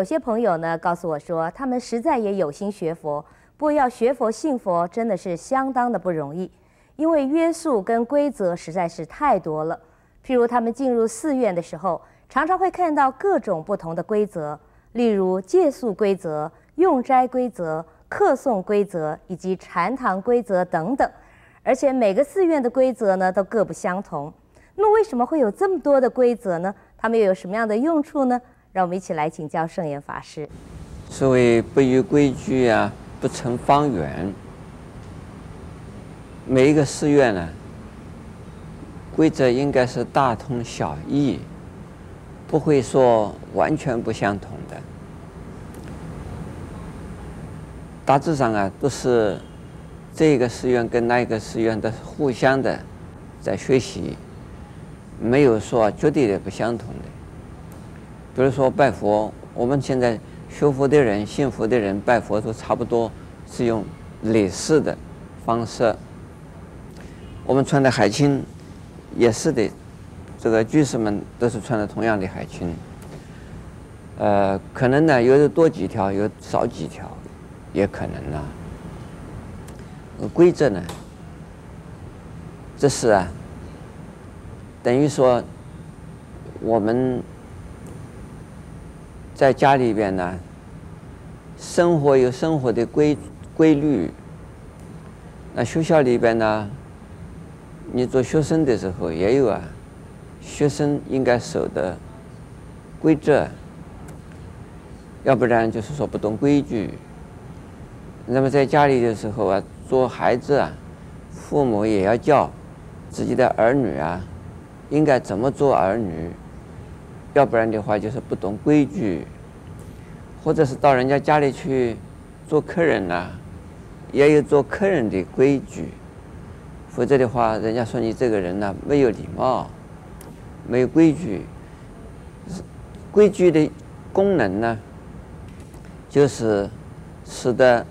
有些朋友呢告诉我说，他们实在也有心学佛，不过要学佛信佛真的是相当的不容易，因为约束跟规则实在是太多了。譬如他们进入寺院的时候，常常会看到各种不同的规则，例如戒宿规则、用斋规则、客送规则以及禅堂规则等等。而且每个寺院的规则呢都各不相同。那为什么会有这么多的规则呢？它们又有什么样的用处呢？让我们一起来请教圣严法师。所谓不逾规矩啊，不成方圆。每一个寺院呢，规则应该是大同小异，不会说完全不相同的。大致上啊，都是。这个寺院跟那个寺院的互相的在学习，没有说绝对的不相同的。比如说拜佛，我们现在学佛的人、信佛的人拜佛都差不多是用礼式的方式。我们穿的海青也是的，这个居士们都是穿的同样的海青。呃，可能呢有的多几条，有少几条，也可能呢。规则呢？这是啊，等于说我们在家里边呢，生活有生活的规规律。那学校里边呢，你做学生的时候也有啊，学生应该守的规则，要不然就是说不懂规矩。那么在家里的时候啊。做孩子啊，父母也要教自己的儿女啊，应该怎么做儿女，要不然的话就是不懂规矩，或者是到人家家里去做客人呐、也有做客人的规矩，否则的话，人家说你这个人呢、没有礼貌，没有规矩。规矩的功能呢，就是使得。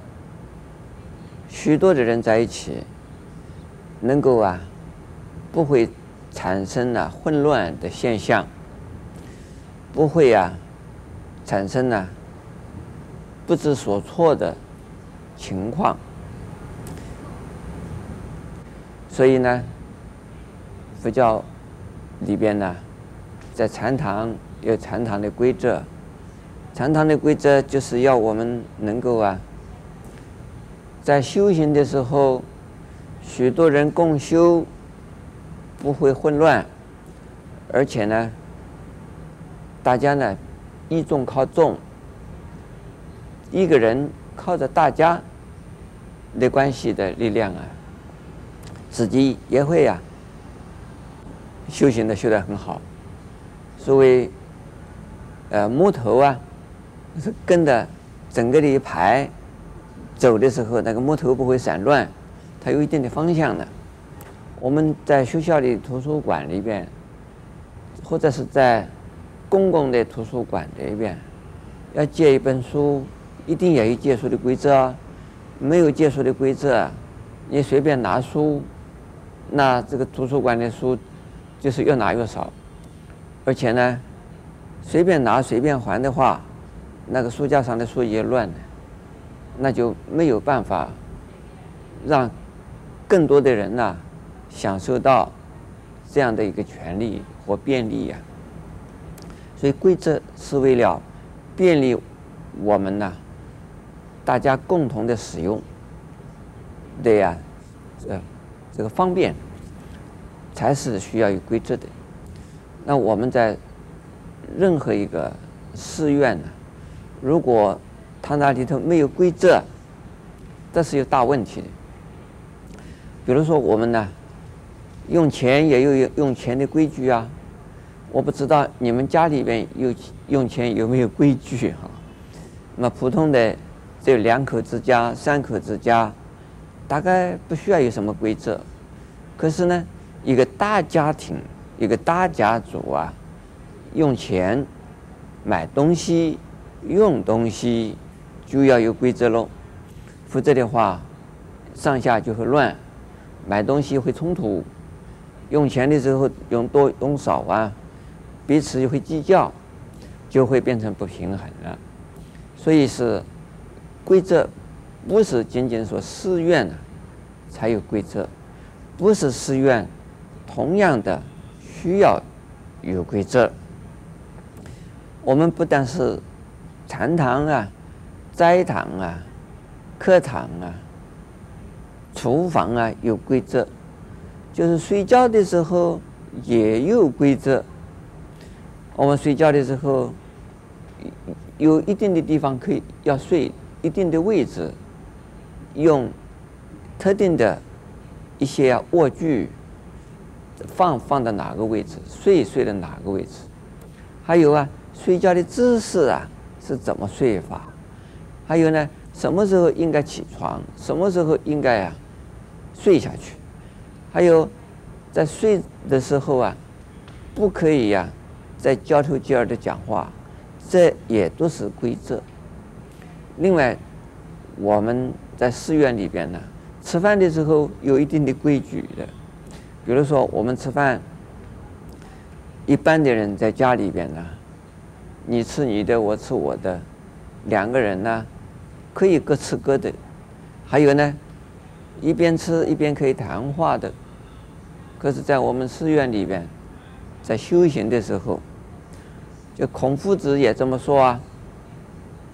许多的人在一起，能够啊，不会产生了混乱的现象，不会啊，产生了不知所措的情况。所以呢，佛教里边呢，在禅堂有禅堂的规则，禅堂的规则就是要我们能够啊。在修行的时候，许多人共修，不会混乱，而且呢，大家呢，依众靠众，一个人靠着大家的关系的力量啊，自己也会呀、啊，修行的修得很好。所谓，呃，木头啊，是跟着整个的一排。走的时候，那个木头不会散乱，它有一定的方向的。我们在学校的图书馆里边，或者是在公共的图书馆里边，要借一本书，一定要有借书的规则啊。没有借书的规则，你随便拿书，那这个图书馆的书就是越拿越少。而且呢，随便拿随便还的话，那个书架上的书也乱了。那就没有办法让更多的人呐享受到这样的一个权利或便利呀。所以规则是为了便利我们呐，大家共同的使用，对呀，这这个方便才是需要有规则的。那我们在任何一个寺院呢，如果他那里头没有规则，这是有大问题的。比如说我们呢，用钱也有用钱的规矩啊。我不知道你们家里边有用钱有没有规矩哈？那普通的这两口之家、三口之家，大概不需要有什么规则。可是呢，一个大家庭、一个大家族啊，用钱买东西、用东西。就要有规则喽，否则的话，上下就会乱，买东西会冲突，用钱的时候用多用少啊，彼此就会计较，就会变成不平衡了。所以是规则，不是仅仅说寺院才有规则，不是寺院同样的需要有规则。我们不但是禅堂啊、斋堂啊、课堂啊、厨房啊有规则，就是睡觉的时候也有规则。我们睡觉的时候，有一定的地方可以要睡，一定的位置，用特定的一些卧具放放在哪个位置，睡睡在哪个位置，还有啊，睡觉的姿势啊是怎么睡法，还有呢，什么时候应该起床，什么时候应该啊睡下去，还有在睡的时候啊，不可以呀、啊。在交头接耳的讲话，这也都是规则。另外，我们在寺院里边呢，吃饭的时候有一定的规矩的。比如说，我们吃饭，一般的人在家里边呢，你吃你的，我吃我的，两个人呢可以各吃各的。还有呢，一边吃一边可以谈话的。可是，在我们寺院里边，在修行的时候，就孔夫子也这么说啊，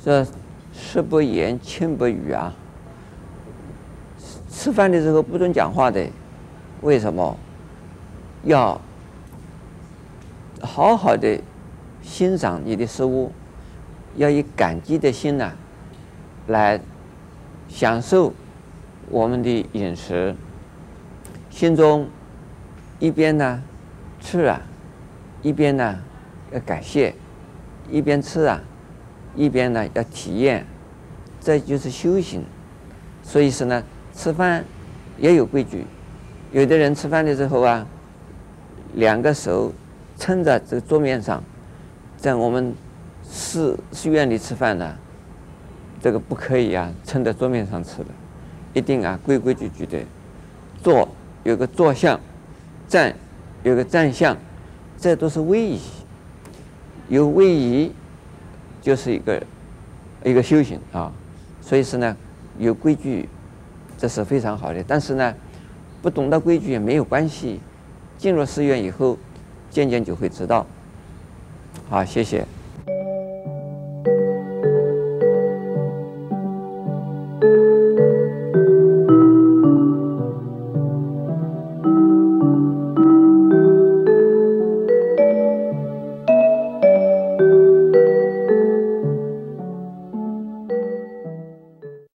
说食不言，寝不语啊。吃饭的时候不准讲话的，为什么？要好好的欣赏你的食物，要以感激的心呢，来享受我们的饮食，心中一边呢吃啊，一边呢。要感谢，一边吃啊，一边呢要体验，这就是修行。所以说呢，吃饭也有规矩。有的人吃饭的时候啊，两个手撑在这个桌面上，在我们寺寺院里吃饭呢，这个不可以啊，撑在桌面上吃的，一定啊规规矩矩的坐，有个坐相，站有个站相，这都是礼仪。有位移，就是一个一个修行啊，所以说呢，有规矩，这是非常好的。但是呢，不懂得规矩也没有关系，进入寺院以后，渐渐就会知道。好，谢谢。